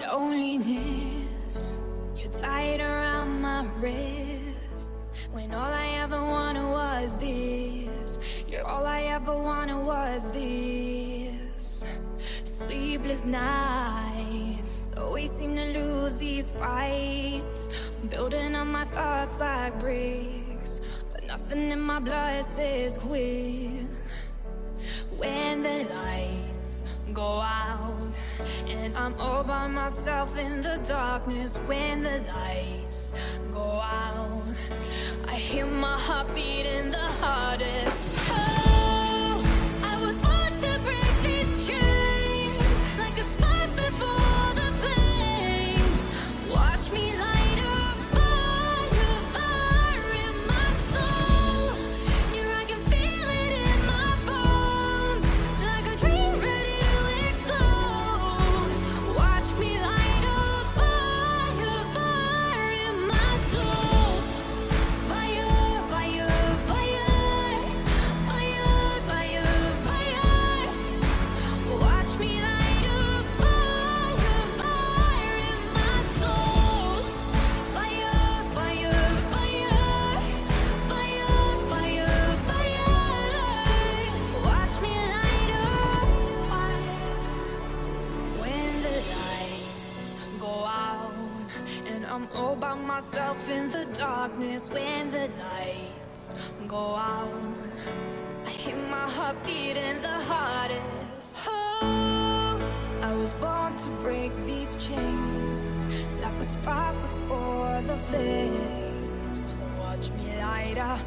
loneliness. You're tied around my wrist. When all I ever wanted was this. You're all I ever wanted was this. Sleepless nights. Always seem to lose these fights. Building on my thoughts like bricks. But nothing in my blood says quit. I'm all by myself in the darkness when the lights go out. I hear my heart beating the hardest I'm all by myself in the darkness When the lights go out I hear my heart beating the hardest. Oh, I was born to break these chains like a spark before the flames. Watch me light up.